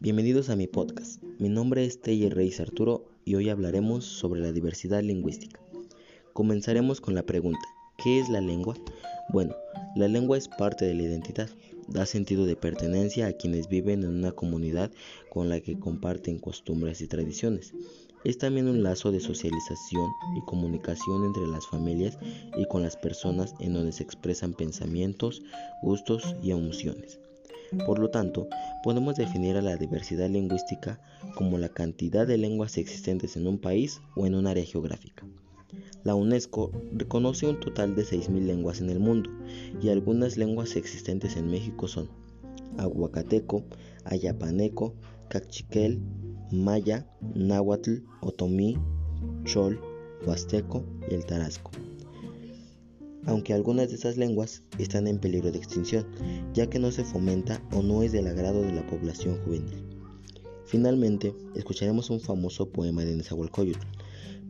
Bienvenidos a mi podcast. Mi nombre es Teyer Reyes Arturo y hoy hablaremos sobre la diversidad lingüística. Comenzaremos con la pregunta, ¿qué es la lengua? Bueno, la lengua es parte de la identidad, da sentido de pertenencia a quienes viven en una comunidad con la que comparten costumbres y tradiciones. Es también un lazo de socialización y comunicación entre las familias y con las personas en donde se expresan pensamientos, gustos y emociones. Por lo tanto, podemos definir a la diversidad lingüística como la cantidad de lenguas existentes en un país o en un área geográfica. La UNESCO reconoce un total de 6.000 lenguas en el mundo y algunas lenguas existentes en México son aguacateco, ayapaneco, cachiquel, maya, náhuatl, otomí, chol, huasteco y el tarasco aunque algunas de estas lenguas están en peligro de extinción, ya que no se fomenta o no es del agrado de la población juvenil. Finalmente, escucharemos un famoso poema de Nezahualcóyotl.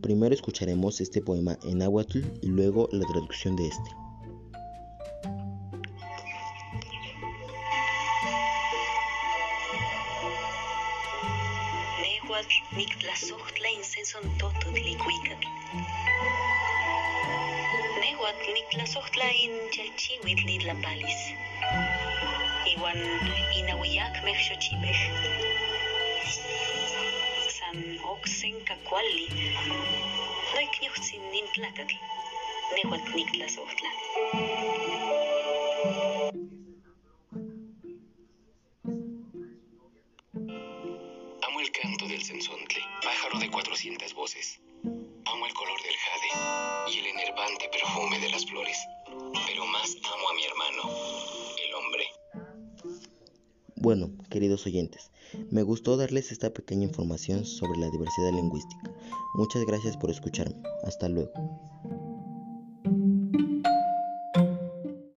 Primero escucharemos este poema en náhuatl y luego la traducción de este. Nehuatl niktlajsojtla in chalchiuitl itlapalis. Iwan inauiyakmej xochimej. San oksen kakuali. Noikniuhtsin nintlakatl. Nehuatl niktlajsojtla. Amo el canto del censontle, pájaro de 400 voces. Y el enervante perfume de las flores. Pero más amo a mi hermano, el hombre. Bueno, queridos oyentes, me gustó darles esta pequeña información sobre la diversidad lingüística. Muchas gracias por escucharme. Hasta luego.